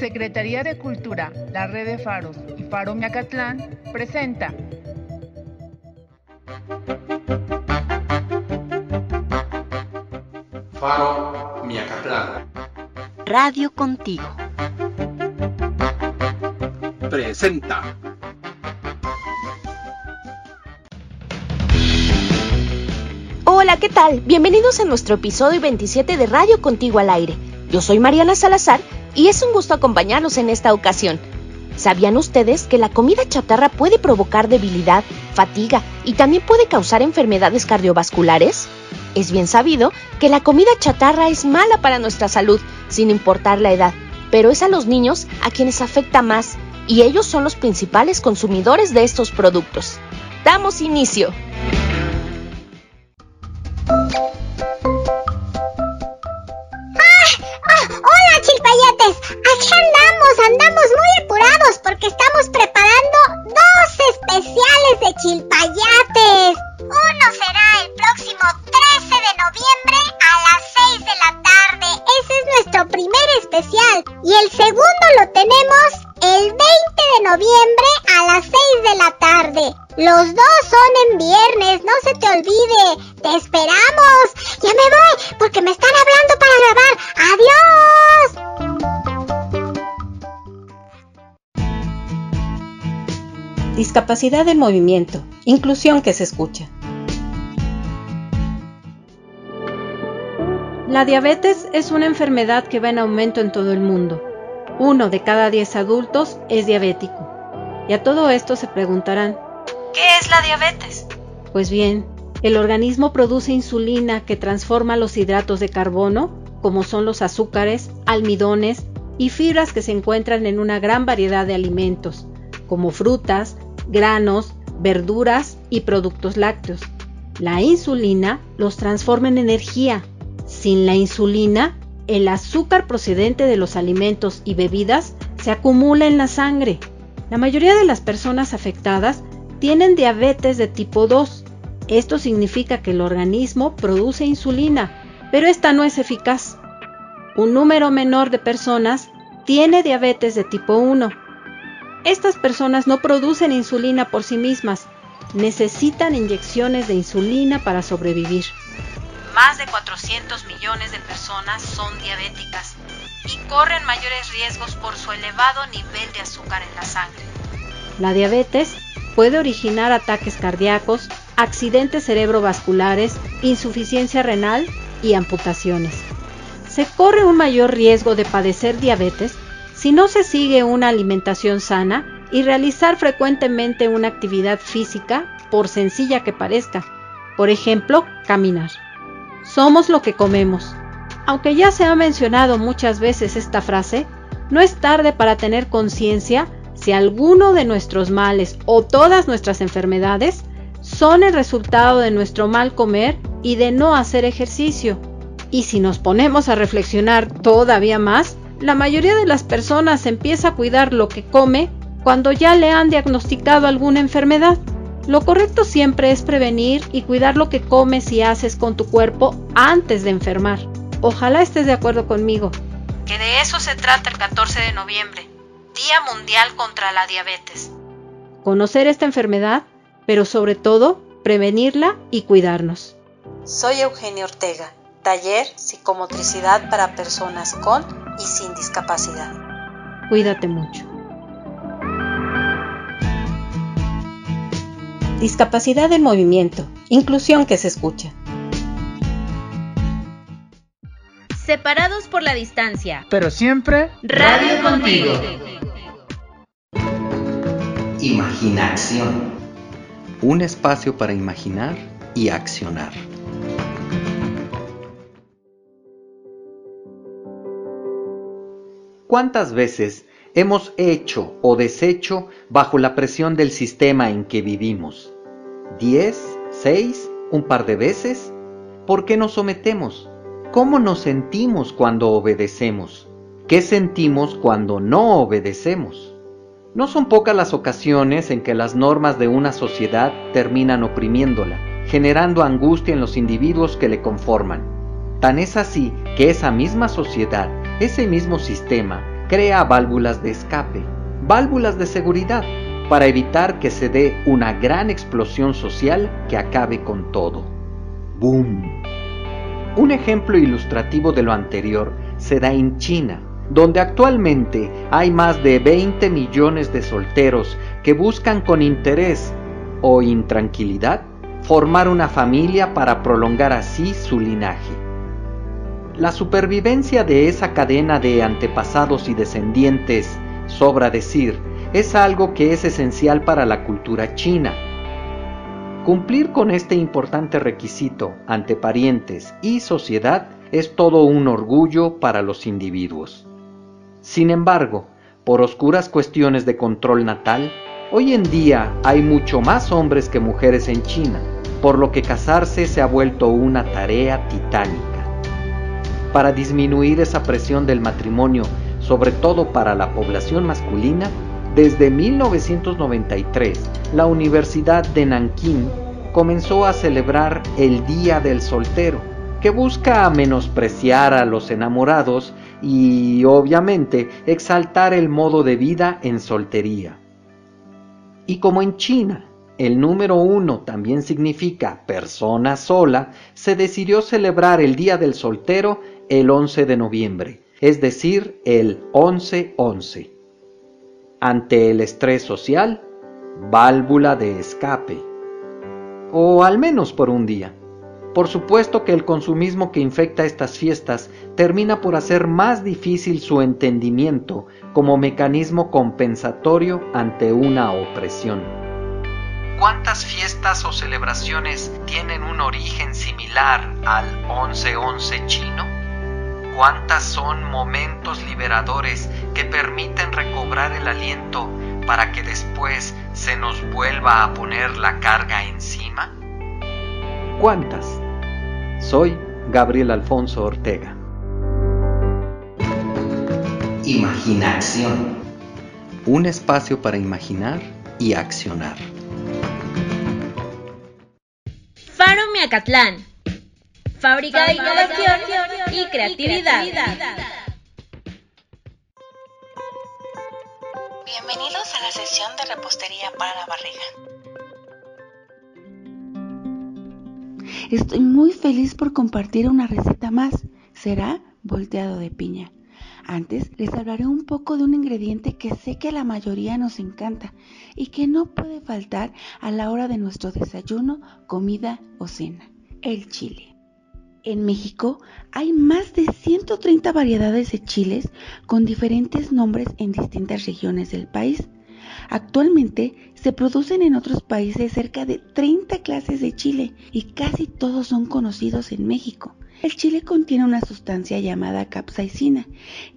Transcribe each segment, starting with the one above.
Secretaría de Cultura, la Red de Faros y Faro Miacatlán presenta Faro Miacatlán. Radio contigo. Presenta. Hola, ¿qué tal? Bienvenidos a nuestro episodio 27 de Radio Contigo al Aire. Yo soy Mariana Salazar y es un gusto acompañarlos en esta ocasión. ¿Sabían ustedes que la comida chatarra puede provocar debilidad, fatiga y también puede causar enfermedades cardiovasculares? Es bien sabido que la comida chatarra es mala para nuestra salud, sin importar la edad, pero es a los niños a quienes afecta más, y ellos son los principales consumidores de estos productos. Damos inicio. Discapacidad del movimiento. Inclusión que se escucha. La diabetes es una enfermedad que va en aumento en todo el mundo. Uno de cada diez adultos es diabético. Y a todo esto se preguntarán, ¿qué es la diabetes? Pues bien, el organismo produce insulina que transforma los hidratos de carbono, como son los azúcares, almidones y fibras que se encuentran en una gran variedad de alimentos, como frutas, granos, verduras y productos lácteos. La insulina los transforma en energía. Sin la insulina, el azúcar procedente de los alimentos y bebidas se acumula en la sangre. La mayoría de las personas afectadas tienen diabetes de tipo 2. Esto significa que el organismo produce insulina, pero esta no es eficaz. Un número menor de personas tiene diabetes de tipo 1. Estas personas no producen insulina por sí mismas, necesitan inyecciones de insulina para sobrevivir. Más de 400 millones de personas son diabéticas y corren mayores riesgos por su elevado nivel de azúcar en la sangre. La diabetes puede originar ataques cardíacos, accidentes cerebrovasculares, insuficiencia renal y amputaciones. Se corre un mayor riesgo de padecer diabetes si no se sigue una alimentación sana y realizar frecuentemente una actividad física, por sencilla que parezca. Por ejemplo, caminar. Somos lo que comemos. Aunque ya se ha mencionado muchas veces esta frase, no es tarde para tener conciencia si alguno de nuestros males o todas nuestras enfermedades son el resultado de nuestro mal comer y de no hacer ejercicio. Y si nos ponemos a reflexionar todavía más, la mayoría de las personas empieza a cuidar lo que come cuando ya le han diagnosticado alguna enfermedad. Lo correcto siempre es prevenir y cuidar lo que comes y haces con tu cuerpo antes de enfermar. Ojalá estés de acuerdo conmigo. Que de eso se trata el 14 de noviembre, Día Mundial contra la Diabetes. Conocer esta enfermedad, pero sobre todo, prevenirla y cuidarnos. Soy Eugenia Ortega, taller Psicomotricidad para personas con y sin discapacidad. Cuídate mucho. Discapacidad del movimiento. Inclusión que se escucha. Separados por la distancia. Pero siempre Radio contigo. Imaginación. Un espacio para imaginar y accionar. ¿Cuántas veces hemos hecho o deshecho bajo la presión del sistema en que vivimos? ¿Diez? ¿Seis? ¿Un par de veces? ¿Por qué nos sometemos? ¿Cómo nos sentimos cuando obedecemos? ¿Qué sentimos cuando no obedecemos? No son pocas las ocasiones en que las normas de una sociedad terminan oprimiéndola, generando angustia en los individuos que le conforman. Tan es así que esa misma sociedad, ese mismo sistema, crea válvulas de escape, válvulas de seguridad, para evitar que se dé una gran explosión social que acabe con todo. ¡Boom! Un ejemplo ilustrativo de lo anterior se da en China, donde actualmente hay más de 20 millones de solteros que buscan con interés o intranquilidad formar una familia para prolongar así su linaje. La supervivencia de esa cadena de antepasados y descendientes, sobra decir, es algo que es esencial para la cultura china. Cumplir con este importante requisito ante parientes y sociedad es todo un orgullo para los individuos. Sin embargo, por oscuras cuestiones de control natal, hoy en día hay mucho más hombres que mujeres en China, por lo que casarse se ha vuelto una tarea titánica. Para disminuir esa presión del matrimonio, sobre todo para la población masculina, desde 1993, la Universidad de Nankín comenzó a celebrar el Día del Soltero, que busca menospreciar a los enamorados y, obviamente, exaltar el modo de vida en soltería. Y como en China el número uno también significa persona sola, se decidió celebrar el Día del Soltero el 11 de noviembre, es decir, el 11-11 ante el estrés social, válvula de escape. O al menos por un día. Por supuesto que el consumismo que infecta estas fiestas termina por hacer más difícil su entendimiento como mecanismo compensatorio ante una opresión. ¿Cuántas fiestas o celebraciones tienen un origen similar al 11-11 chino? Cuántas son momentos liberadores que permiten recobrar el aliento para que después se nos vuelva a poner la carga encima? ¿Cuántas? Soy Gabriel Alfonso Ortega. Imaginación. Un espacio para imaginar y accionar. Faro Miacatlán fábrica de innovación y creatividad. Bienvenidos a la sesión de repostería para la barriga. Estoy muy feliz por compartir una receta más. Será volteado de piña. Antes les hablaré un poco de un ingrediente que sé que a la mayoría nos encanta y que no puede faltar a la hora de nuestro desayuno, comida o cena, el chile. En México hay más de 130 variedades de chiles con diferentes nombres en distintas regiones del país. Actualmente se producen en otros países cerca de 30 clases de chile y casi todos son conocidos en México. El chile contiene una sustancia llamada capsaicina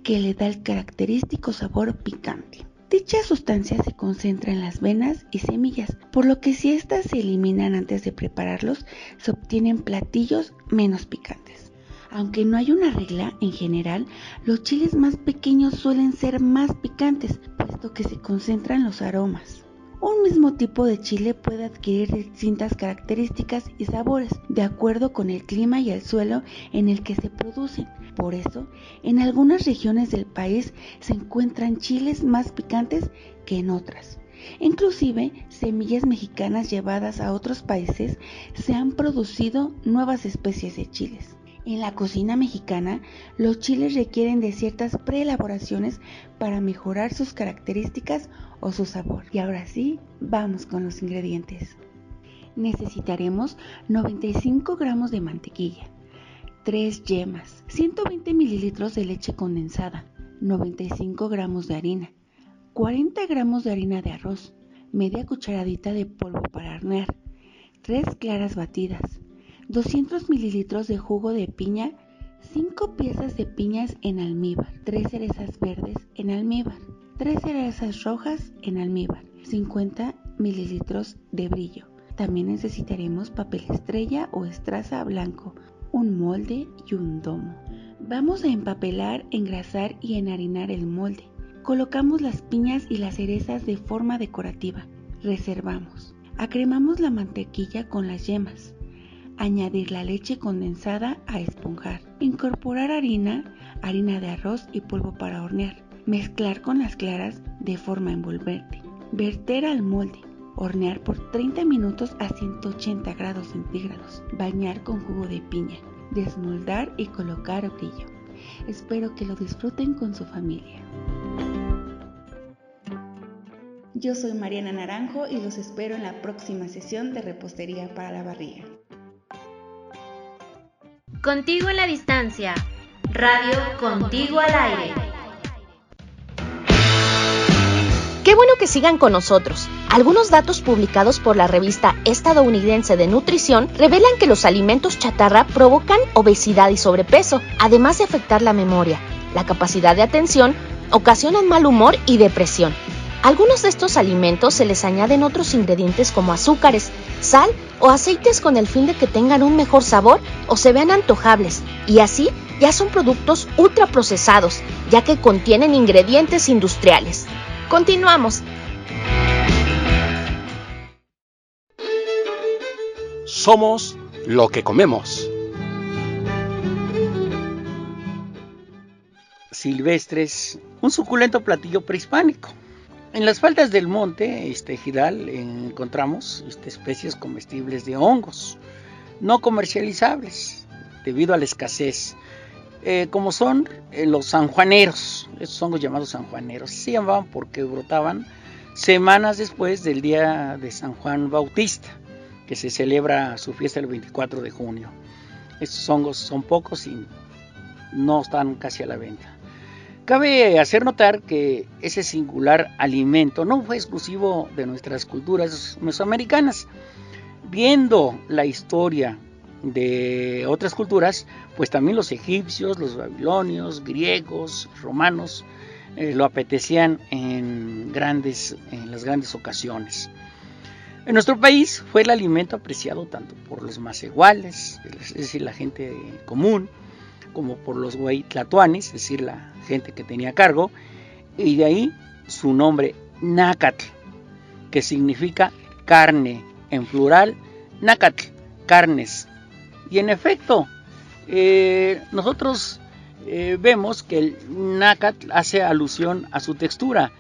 que le da el característico sabor picante. Dicha sustancia se concentra en las venas y semillas, por lo que si éstas se eliminan antes de prepararlos, se obtienen platillos menos picantes. Aunque no hay una regla, en general, los chiles más pequeños suelen ser más picantes, puesto que se concentran los aromas. Un mismo tipo de chile puede adquirir distintas características y sabores de acuerdo con el clima y el suelo en el que se producen. Por eso, en algunas regiones del país se encuentran chiles más picantes que en otras. Inclusive, semillas mexicanas llevadas a otros países se han producido nuevas especies de chiles. En la cocina mexicana, los chiles requieren de ciertas preelaboraciones para mejorar sus características o su sabor. Y ahora sí, vamos con los ingredientes. Necesitaremos 95 gramos de mantequilla, 3 yemas, 120 mililitros de leche condensada, 95 gramos de harina, 40 gramos de harina de arroz, media cucharadita de polvo para hornear, 3 claras batidas, 200 mililitros de jugo de piña, 5 piezas de piñas en almíbar, 3 cerezas verdes en almíbar, 3 cerezas rojas en almíbar, 50 mililitros de brillo. También necesitaremos papel estrella o estraza blanco, un molde y un domo. Vamos a empapelar, engrasar y enharinar el molde. Colocamos las piñas y las cerezas de forma decorativa. Reservamos. Acremamos la mantequilla con las yemas añadir la leche condensada a esponjar, incorporar harina, harina de arroz y polvo para hornear. Mezclar con las claras de forma envolvente. Verter al molde. Hornear por 30 minutos a 180 grados centígrados. Bañar con jugo de piña. Desmoldar y colocar brillo. Espero que lo disfruten con su familia. Yo soy Mariana Naranjo y los espero en la próxima sesión de repostería para la barriga. Contigo en la distancia. Radio Contigo al aire. Qué bueno que sigan con nosotros. Algunos datos publicados por la revista estadounidense de nutrición revelan que los alimentos chatarra provocan obesidad y sobrepeso, además de afectar la memoria, la capacidad de atención, ocasionan mal humor y depresión. Algunos de estos alimentos se les añaden otros ingredientes como azúcares, sal o aceites con el fin de que tengan un mejor sabor o se vean antojables, y así ya son productos ultraprocesados, ya que contienen ingredientes industriales. Continuamos. Somos lo que comemos. Silvestres, un suculento platillo prehispánico. En las faldas del monte este, Gidal encontramos este, especies comestibles de hongos, no comercializables debido a la escasez, eh, como son eh, los sanjuaneros, estos hongos llamados sanjuaneros, se llamaban porque brotaban semanas después del día de San Juan Bautista, que se celebra su fiesta el 24 de junio. Estos hongos son pocos y no están casi a la venta. Cabe hacer notar que ese singular alimento no fue exclusivo de nuestras culturas mesoamericanas. Viendo la historia de otras culturas, pues también los egipcios, los babilonios, griegos, romanos, eh, lo apetecían en, grandes, en las grandes ocasiones. En nuestro país fue el alimento apreciado tanto por los más iguales, es decir, la gente común, como por los Huaytlatuanes, es decir, la gente que tenía cargo, y de ahí su nombre Nácatl, que significa carne, en plural, Nácatl, carnes. Y en efecto, eh, nosotros eh, vemos que el Nácatl hace alusión a su textura,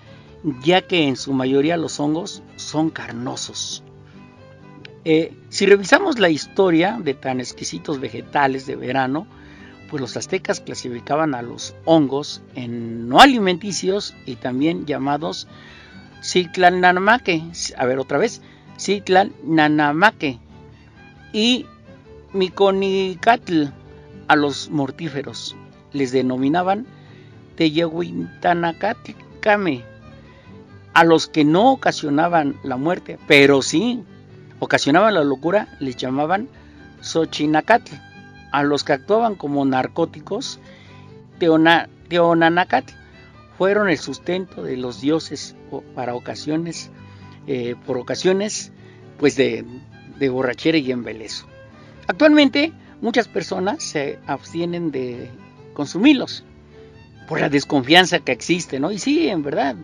ya que en su mayoría los hongos son carnosos. Eh, si revisamos la historia de tan exquisitos vegetales de verano, pues los aztecas clasificaban a los hongos en no alimenticios y también llamados Citlalnanamaque. A ver otra vez, Citlalnanamaque. Y Miconicatl a los mortíferos. Les denominaban Teyehuintanacatl-Came. A los que no ocasionaban la muerte, pero sí ocasionaban la locura, les llamaban Xochinacatl a los que actuaban como narcóticos, Teonanacatl, fueron el sustento de los dioses para ocasiones, eh, por ocasiones, pues de, de borrachera y embelezo. Actualmente muchas personas se abstienen de consumirlos por la desconfianza que existe, ¿no? Y sí, en verdad,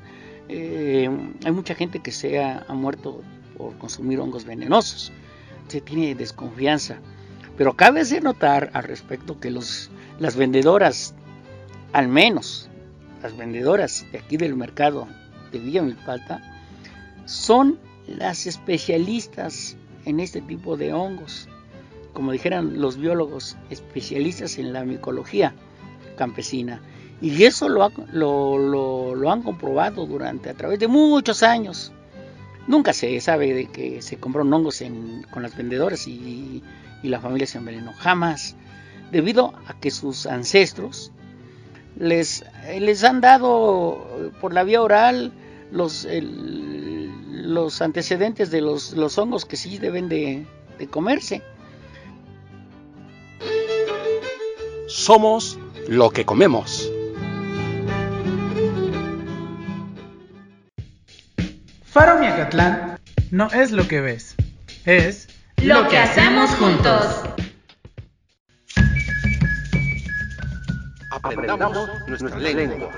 eh, hay mucha gente que se ha, ha, muerto por consumir hongos venenosos. Se tiene desconfianza. Pero cabe notar al respecto que los, las vendedoras, al menos las vendedoras de aquí del mercado de Villa Milpalta, son las especialistas en este tipo de hongos. Como dijeran los biólogos, especialistas en la micología campesina. Y eso lo, lo, lo, han comprobado durante, a través de muchos años. Nunca se sabe de que se compraron hongos con las vendedoras y y la familia se envenenó. Jamás. Debido a que sus ancestros les, les han dado por la vía oral los, los antecedentes de los, los, hongos que sí deben de, de comerse. Somos lo que comemos. Faro Miacatlán no es lo que ves, es lo que hacemos juntos. Aprendamos nuestra lengua.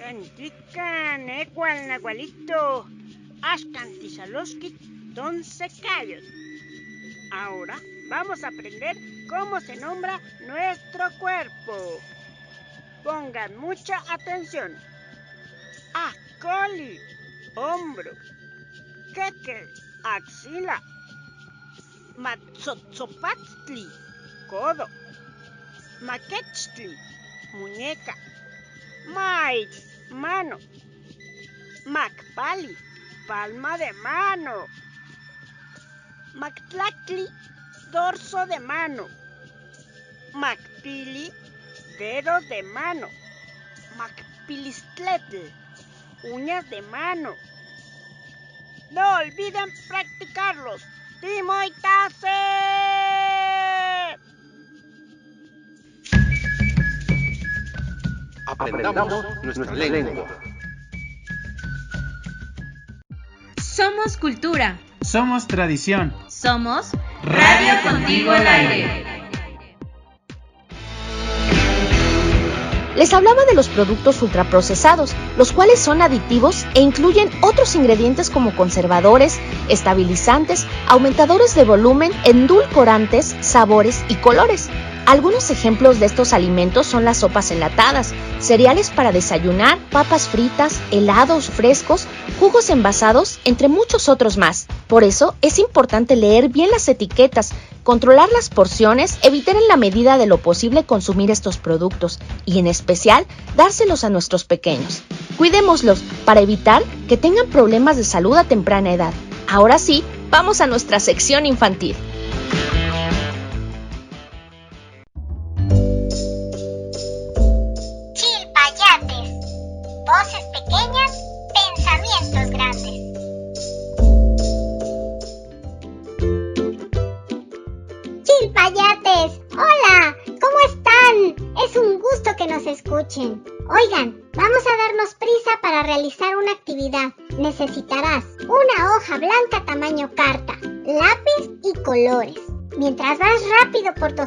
Cantican, ecual, nahualito, ascantizaloski, don secayos. Ahora vamos a aprender cómo se nombra nuestro cuerpo. Pongan mucha atención. Acoli, hombro. Queque, axila. Matzotzopatztli, codo. Maquechtli, muñeca. Mait, mano. Macpali, palma de mano. Mactlactli, dorso de mano. Macpili, dedo de mano. Macpilistletl, uñas de mano. No olviden practicarlos. ¡Timoitase! Aprendamos nuestra lengua. Somos cultura. Somos tradición. Somos Radio Contigo al Aire. Les hablaba de los productos ultraprocesados, los cuales son aditivos e incluyen otros ingredientes como conservadores, estabilizantes, aumentadores de volumen, endulcorantes, sabores y colores. Algunos ejemplos de estos alimentos son las sopas enlatadas, cereales para desayunar, papas fritas, helados frescos, jugos envasados, entre muchos otros más. Por eso es importante leer bien las etiquetas, controlar las porciones, evitar en la medida de lo posible consumir estos productos y en especial dárselos a nuestros pequeños. Cuidémoslos para evitar que tengan problemas de salud a temprana edad. Ahora sí, vamos a nuestra sección infantil.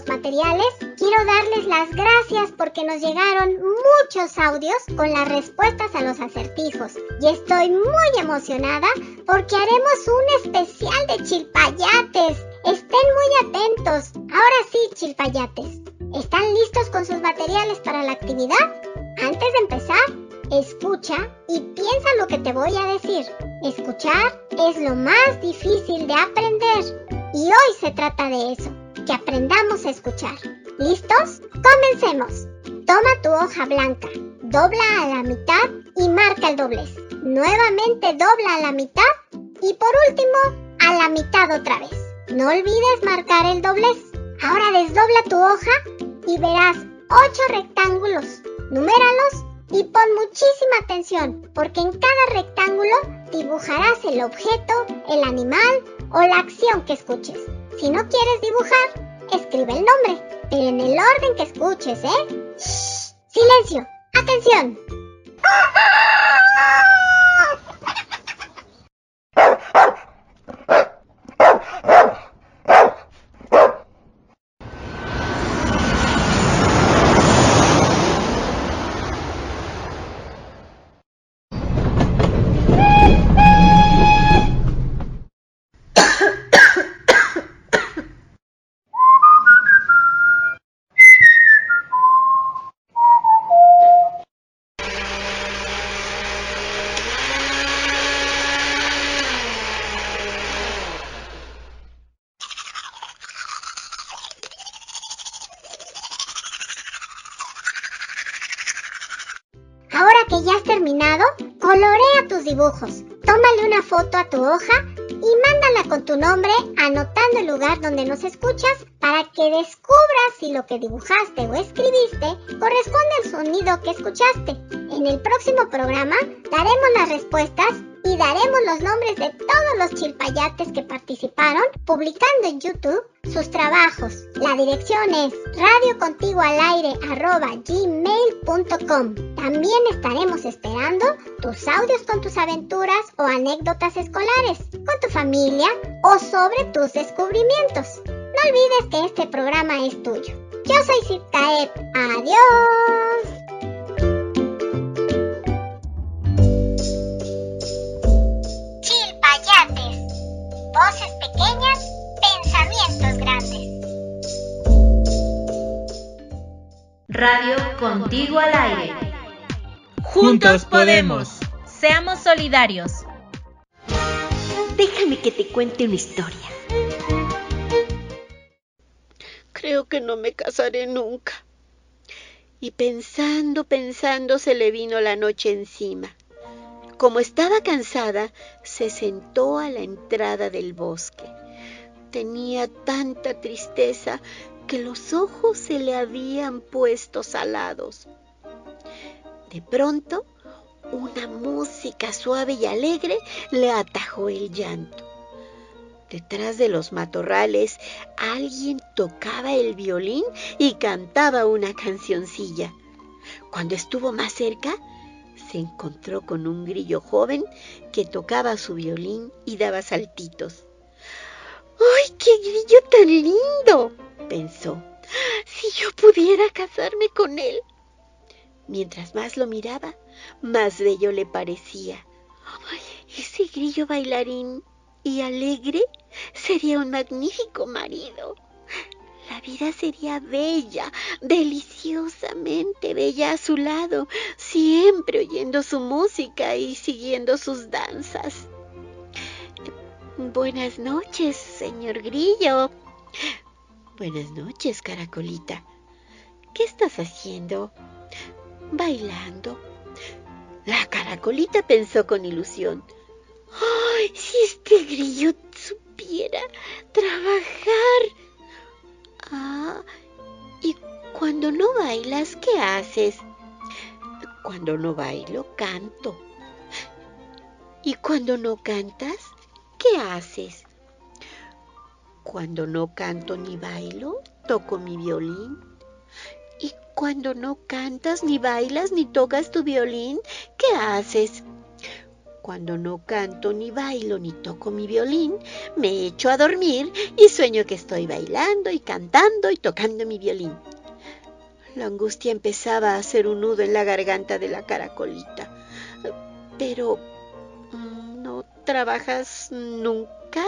Materiales, quiero darles las gracias porque nos llegaron muchos audios con las respuestas a los acertijos. Y estoy muy emocionada porque haremos un especial de chilpayates. Estén muy atentos. Ahora sí, chilpayates. ¿Están listos con sus materiales para la actividad? Antes de empezar, escucha y piensa lo que te voy a decir. Escuchar es lo más difícil de aprender. Y hoy se trata de eso, que aprendamos a escuchar. ¿Listos? Comencemos. Toma tu hoja blanca, dobla a la mitad y marca el doblez. Nuevamente dobla a la mitad y por último a la mitad otra vez. No olvides marcar el doblez. Ahora desdobla tu hoja y verás 8 rectángulos. Numéralos y pon muchísima atención porque en cada rectángulo dibujarás el objeto, el animal o la acción que escuches. Si no quieres dibujar, escribe el nombre, pero en el orden que escuches, ¿eh? Shh, silencio, atención. Dibujos. Tómale una foto a tu hoja y mándala con tu nombre anotando el lugar donde nos escuchas para que descubras si lo que dibujaste o escribiste corresponde al sonido que escuchaste. En el próximo programa daremos las respuestas y daremos los nombres de todos los chilpayates que participaron publicando en YouTube sus trabajos. La dirección es radiocontigoalaire.gmail.com También estaremos esperando tus audios con tus aventuras o anécdotas escolares, con tu familia o sobre tus descubrimientos. No olvides que este programa es tuyo. Yo soy Zipcaep. Adiós. Chilpayates. Voces pequeñas, pensamientos grandes. Radio Contigo al Aire. Juntos podemos. Seamos solidarios. Déjame que te cuente una historia. Creo que no me casaré nunca. Y pensando, pensando, se le vino la noche encima. Como estaba cansada, se sentó a la entrada del bosque. Tenía tanta tristeza que los ojos se le habían puesto salados. De pronto, una música suave y alegre le atajó el llanto. Detrás de los matorrales alguien tocaba el violín y cantaba una cancioncilla. Cuando estuvo más cerca, se encontró con un grillo joven que tocaba su violín y daba saltitos. ¡Ay, qué grillo tan lindo! pensó. Si yo pudiera casarme con él. Mientras más lo miraba, más bello le parecía. ¡Ay, ese grillo bailarín y alegre sería un magnífico marido. La vida sería bella, deliciosamente bella a su lado, siempre oyendo su música y siguiendo sus danzas. Buenas noches, señor Grillo. Buenas noches, Caracolita. ¿Qué estás haciendo? Bailando. La Caracolita pensó con ilusión. ¡Ay, si este grillo supiera trabajar! Ah, ¿y cuando no bailas, qué haces? Cuando no bailo, canto. ¿Y cuando no cantas, qué haces? Cuando no canto ni bailo, toco mi violín. ¿Y cuando no cantas, ni bailas, ni tocas tu violín, qué haces? Cuando no canto, ni bailo, ni toco mi violín, me echo a dormir y sueño que estoy bailando y cantando y tocando mi violín. La angustia empezaba a hacer un nudo en la garganta de la caracolita. Pero, ¿no trabajas nunca?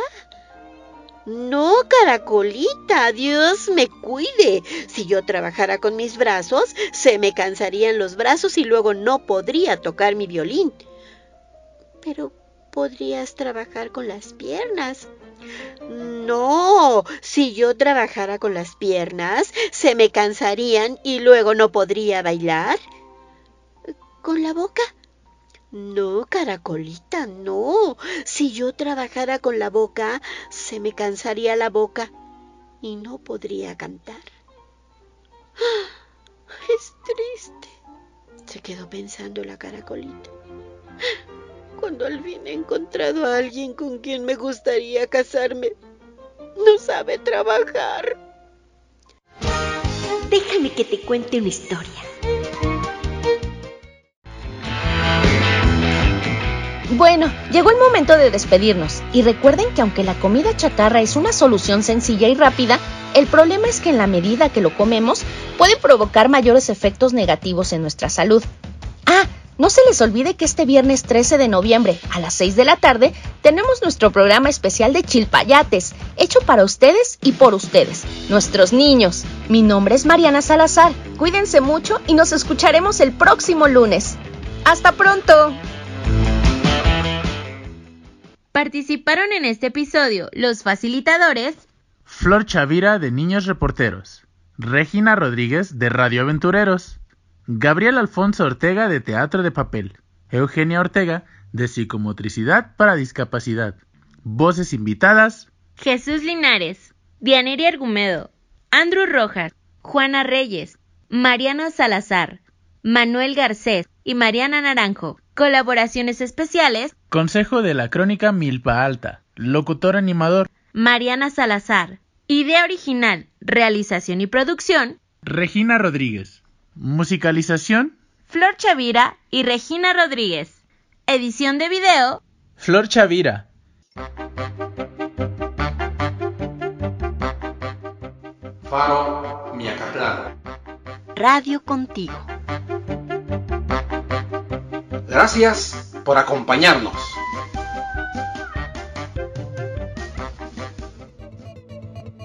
No, caracolita, Dios me cuide. Si yo trabajara con mis brazos, se me cansarían los brazos y luego no podría tocar mi violín. Pero podrías trabajar con las piernas. No, si yo trabajara con las piernas, se me cansarían y luego no podría bailar. ¿Con la boca? No, caracolita, no. Si yo trabajara con la boca, se me cansaría la boca y no podría cantar. Es triste, se quedó pensando la caracolita cuando al fin he encontrado a alguien con quien me gustaría casarme. No sabe trabajar. Déjame que te cuente una historia. Bueno, llegó el momento de despedirnos y recuerden que aunque la comida chatarra es una solución sencilla y rápida, el problema es que en la medida que lo comemos puede provocar mayores efectos negativos en nuestra salud. Ah, no se les olvide que este viernes 13 de noviembre a las 6 de la tarde tenemos nuestro programa especial de Chilpayates, hecho para ustedes y por ustedes, nuestros niños. Mi nombre es Mariana Salazar. Cuídense mucho y nos escucharemos el próximo lunes. ¡Hasta pronto! Participaron en este episodio los facilitadores Flor Chavira de Niños Reporteros, Regina Rodríguez de Radio Aventureros, Gabriel Alfonso Ortega de Teatro de Papel, Eugenia Ortega de Psicomotricidad para Discapacidad. Voces invitadas. Jesús Linares, Dianeri Argumedo, Andrew Rojas, Juana Reyes, Mariana Salazar, Manuel Garcés y Mariana Naranjo. Colaboraciones especiales. Consejo de la Crónica Milpa Alta. Locutor animador. Mariana Salazar. Idea original, realización y producción. Regina Rodríguez. Musicalización. Flor Chavira y Regina Rodríguez. Edición de video. Flor Chavira. Faro Miacatlán. Radio contigo. Gracias por acompañarnos.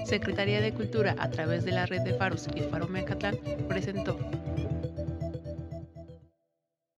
Secretaría de Cultura, a través de la red de Faros y Faro Mecatlán, presentó